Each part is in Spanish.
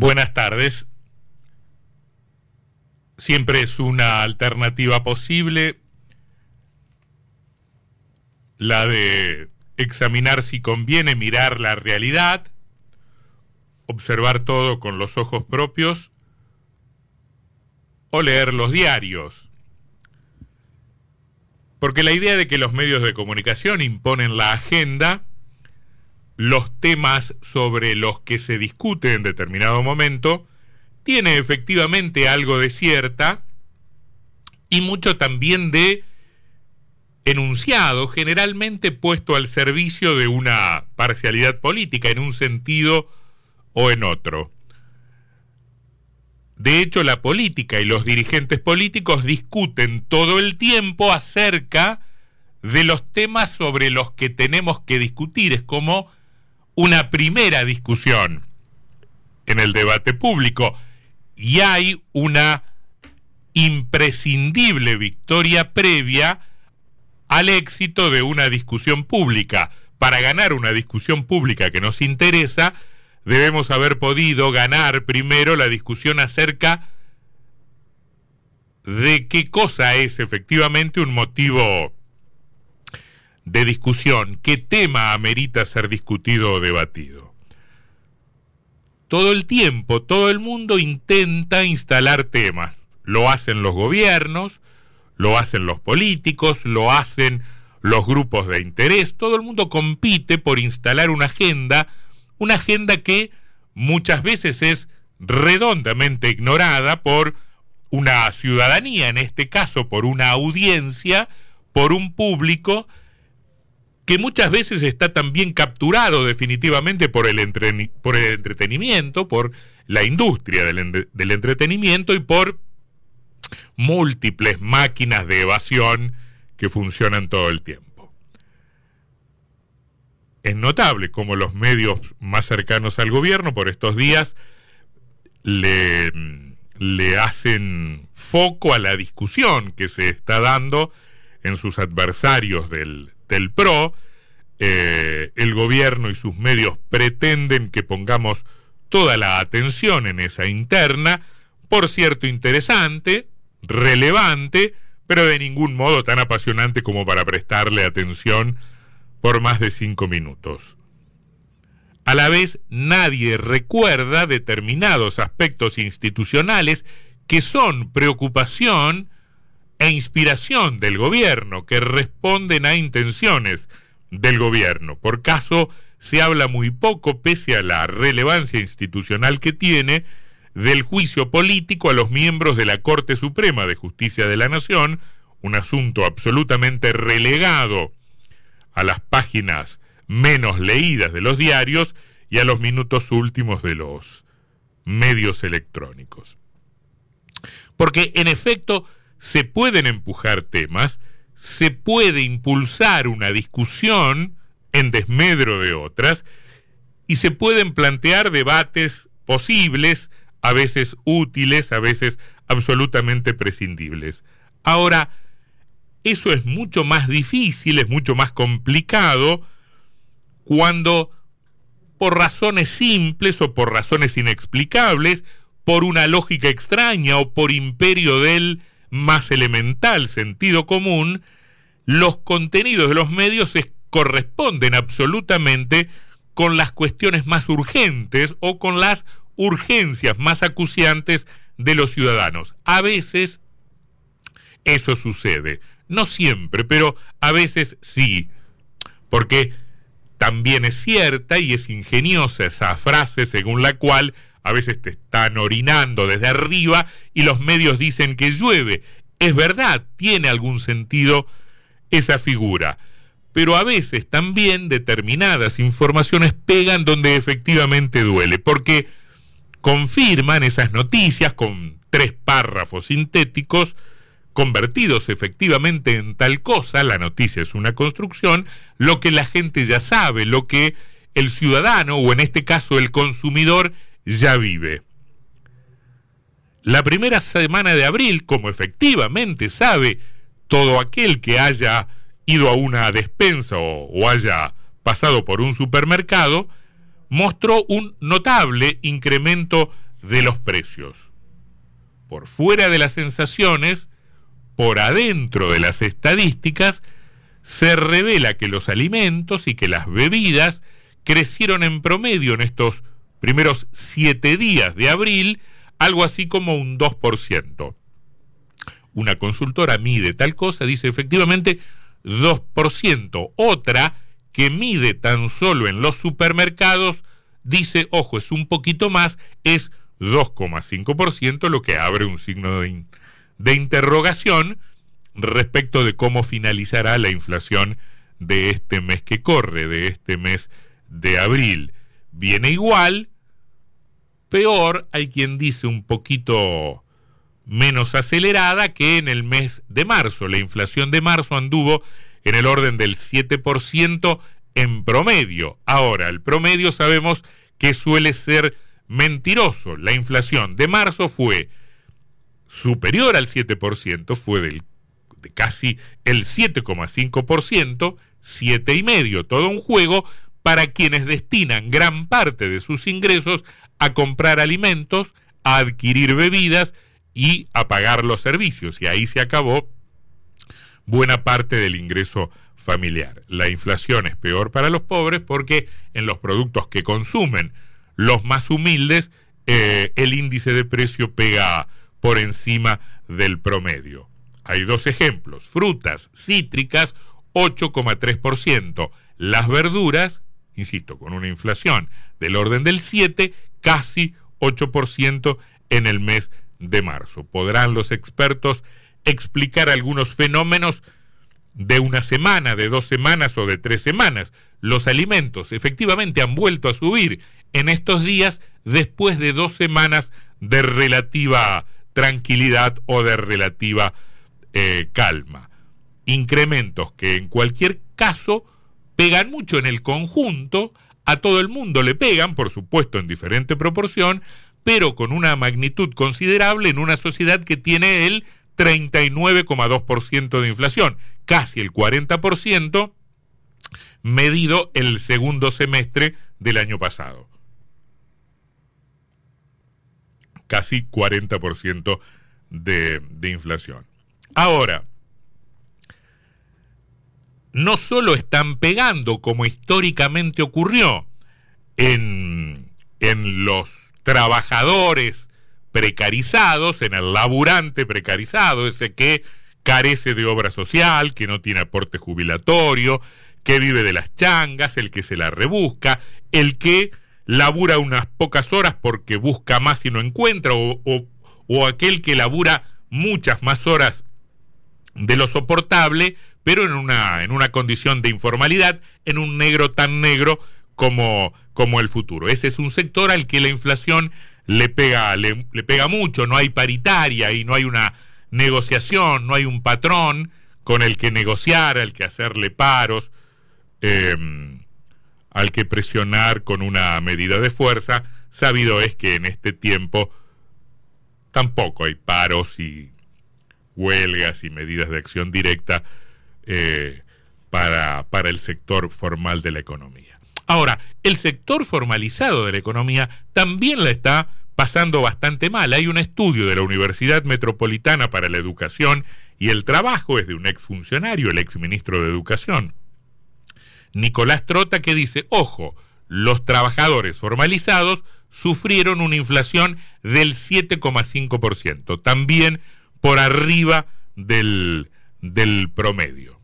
Buenas tardes. Siempre es una alternativa posible la de examinar si conviene mirar la realidad, observar todo con los ojos propios o leer los diarios. Porque la idea de que los medios de comunicación imponen la agenda los temas sobre los que se discute en determinado momento, tiene efectivamente algo de cierta y mucho también de enunciado, generalmente puesto al servicio de una parcialidad política en un sentido o en otro. De hecho, la política y los dirigentes políticos discuten todo el tiempo acerca de los temas sobre los que tenemos que discutir. Es como una primera discusión en el debate público y hay una imprescindible victoria previa al éxito de una discusión pública. Para ganar una discusión pública que nos interesa, debemos haber podido ganar primero la discusión acerca de qué cosa es efectivamente un motivo de discusión, qué tema amerita ser discutido o debatido. Todo el tiempo, todo el mundo intenta instalar temas. Lo hacen los gobiernos, lo hacen los políticos, lo hacen los grupos de interés, todo el mundo compite por instalar una agenda, una agenda que muchas veces es redondamente ignorada por una ciudadanía, en este caso por una audiencia, por un público que muchas veces está también capturado definitivamente por el, entretenimiento, por la industria del, entretenimiento y por múltiples máquinas de evasión que funcionan todo el tiempo. Es notable cómo los medios más cercanos al gobierno por estos días le hacen foco a la discusión que se está dando en sus adversarios del, del PRO, eh, el gobierno y sus medios pretenden que pongamos toda la atención en esa interna, por cierto interesante, relevante, pero de ningún modo tan apasionante como para prestarle atención por más de cinco minutos. A la vez, nadie recuerda determinados aspectos institucionales que son preocupación e inspiración del gobierno, que responden a intenciones del gobierno. Por caso, se habla muy poco, pese a la relevancia institucional que tiene, del juicio político a los miembros de la Corte Suprema de Justicia de la Nación, un asunto absolutamente relegado a las páginas menos leídas de los diarios y a los minutos últimos de los medios electrónicos. Porque en efecto se pueden empujar temas, se puede impulsar una discusión en desmedro de otras y se pueden plantear debates posibles, a veces útiles, a veces absolutamente prescindibles. Ahora, eso es mucho más difícil, es mucho más complicado cuando por razones simples o por razones inexplicables, por una lógica extraña o por imperio del más elemental sentido común, los contenidos de los medios se corresponden absolutamente con las cuestiones más urgentes o con las urgencias más acuciantes de los ciudadanos. A veces eso sucede, no siempre, pero a veces sí, porque también es cierta y es ingeniosa esa frase según la cual a veces te están orinando desde arriba y los medios dicen que llueve. Es verdad, tiene algún sentido esa figura, pero a veces también determinadas informaciones pegan donde efectivamente duele, porque confirman esas noticias con tres párrafos sintéticos, convertidos efectivamente en tal cosa, la noticia es una construcción, lo que la gente ya sabe, lo que el ciudadano o en este caso el consumidor ya vive. La primera semana de abril, como efectivamente sabe todo aquel que haya ido a una despensa o, haya pasado por un supermercado, mostró un notable incremento de los precios. Por fuera de las sensaciones, por adentro de las estadísticas, se revela que los alimentos y que las bebidas crecieron en promedio en estos primeros siete días de abril, algo así como un 2%. Una consultora mide tal cosa, dice efectivamente 2%. Otra que mide tan solo en los supermercados, dice, ojo, es un poquito más, es 2,5%, lo que abre un signo de, de interrogación respecto de cómo finalizará la inflación de este mes que corre, de este mes de abril. Viene igual, peor, hay quien dice un poquito menos acelerada que en el mes de marzo. La inflación de marzo anduvo en el orden del 7% en promedio. Ahora, el promedio sabemos que suele ser mentiroso. La inflación de marzo fue superior al 7%, fue del, de casi el 7,5%, 7,5%, todo un juego para quienes destinan gran parte de sus ingresos a comprar alimentos, a adquirir bebidas y a pagar los servicios. Y ahí se acabó buena parte del ingreso familiar. La inflación es peor para los pobres porque en los productos que consumen los más humildes, eh, el índice de precio pega por encima del promedio. Hay dos ejemplos. Frutas cítricas, 8,3%. Las verduras, insisto, con una inflación del orden del 7, casi 8% en el mes de marzo. Podrán los expertos explicar algunos fenómenos de una semana, de dos semanas o de tres semanas. Los alimentos efectivamente han vuelto a subir en estos días después de dos semanas de relativa tranquilidad o de relativa eh, calma. Incrementos que en cualquier caso pegan mucho en el conjunto, a todo el mundo le pegan, por supuesto en diferente proporción, pero con una magnitud considerable en una sociedad que tiene el 39,2% de inflación, casi el 40% medido el segundo semestre del año pasado. Casi 40% de, de inflación. Ahora, no solo están pegando, como históricamente ocurrió, en, en los trabajadores precarizados, en el laburante precarizado, ese que carece de obra social, que no tiene aporte jubilatorio, que vive de las changas, el que se la rebusca, el que labura unas pocas horas porque busca más y no encuentra, o, o, aquel que labura muchas más horas de lo soportable, pero en una, en una condición de informalidad, en un negro tan negro como, como el futuro. Ese es un sector al que la inflación le pega, le, pega mucho, no hay paritaria y no hay una negociación, no hay un patrón con el que negociar, al que hacerle paros, em, al que presionar con una medida de fuerza. Sabido es que en este tiempo tampoco hay paros y huelgas y medidas de acción directa eh, para, para el sector formal de la economía. Ahora, el sector formalizado de la economía también la está pasando bastante mal. Hay un estudio de la Universidad Metropolitana para la Educación y el Trabajo, es de un exfuncionario, el exministro de Educación, Nicolás Trota, que dice, ojo, los trabajadores formalizados sufrieron una inflación del 7,5%, también por arriba del, del promedio.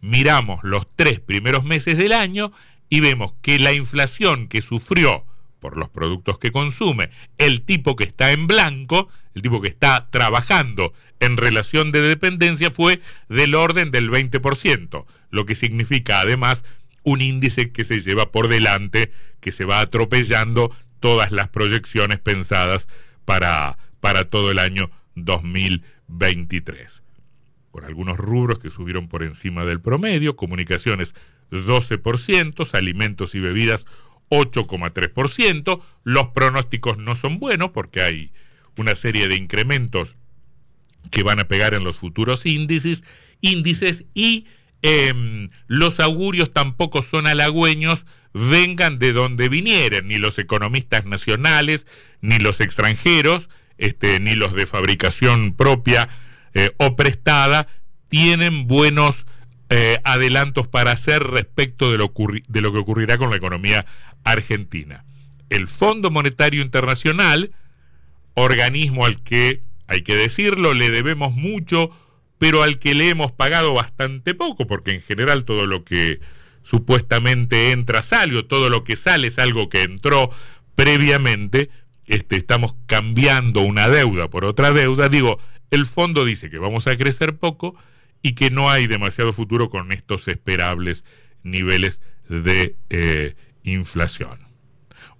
Miramos los tres primeros meses del año y vemos que la inflación que sufrió por los productos que consume, el tipo que está en blanco, el tipo que está trabajando en relación de dependencia fue del orden del 20%, lo que significa además un índice que se lleva por delante, que se va atropellando todas las proyecciones pensadas para, para todo el año 2023. Algunos rubros que subieron por encima del promedio, comunicaciones 12%, alimentos y bebidas 8,3%. Los pronósticos no son buenos porque hay una serie de incrementos que van a pegar en los futuros índices, índices y em, los augurios tampoco son halagüeños, vengan de donde vinieren, ni los economistas nacionales, ni los extranjeros, este, ni los de fabricación propia eh, o prestada, tienen buenos eh, adelantos para hacer respecto de lo, de lo que ocurrirá con la economía argentina. El Fondo Monetario Internacional, organismo al que, hay que decirlo, le debemos mucho, pero al que le hemos pagado bastante poco, porque en general todo lo que supuestamente entra sale, o todo lo que sale es algo que entró previamente, este, estamos cambiando una deuda por otra deuda, digo, el fondo dice que vamos a crecer poco y que no hay demasiado futuro con estos esperables niveles de eh, inflación.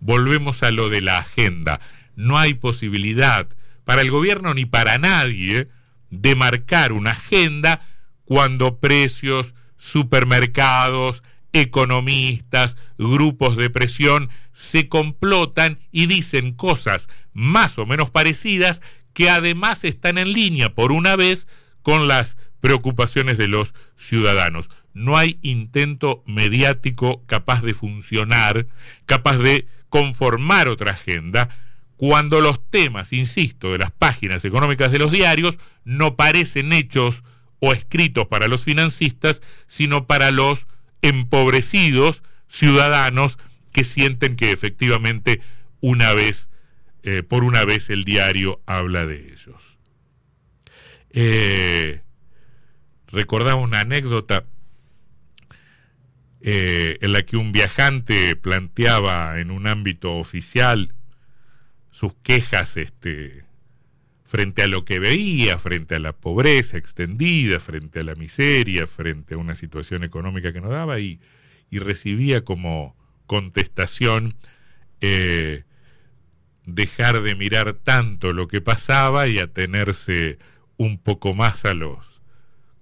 Volvemos a lo de la agenda. No hay posibilidad para el gobierno ni para nadie de marcar una agenda cuando precios, supermercados, economistas, grupos de presión se complotan y dicen cosas más o menos parecidas que además están en línea por una vez con las preocupaciones de los ciudadanos. No hay intento mediático capaz de funcionar, capaz de conformar otra agenda, cuando los temas, insisto, de las páginas económicas de los diarios no parecen hechos o escritos para los financistas, sino para los empobrecidos ciudadanos que sienten que efectivamente una vez, eh, por una vez el diario habla de ellos. Eh, recordaba una anécdota eh, en la que un viajante planteaba en un ámbito oficial sus quejas este, frente a lo que veía, frente a la pobreza extendida, frente a la miseria, frente a una situación económica que no daba y, recibía como contestación eh, dejar de mirar tanto lo que pasaba y atenerse un poco más a los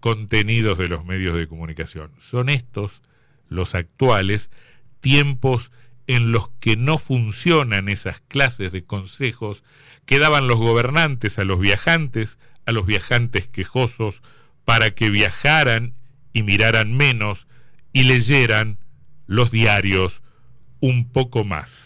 contenidos de los medios de comunicación. Son estos los actuales tiempos en los que no funcionan esas clases de consejos que daban los gobernantes a los viajantes, a los viajantes quejosos, para que viajaran y miraran menos y leyeran los diarios un poco más.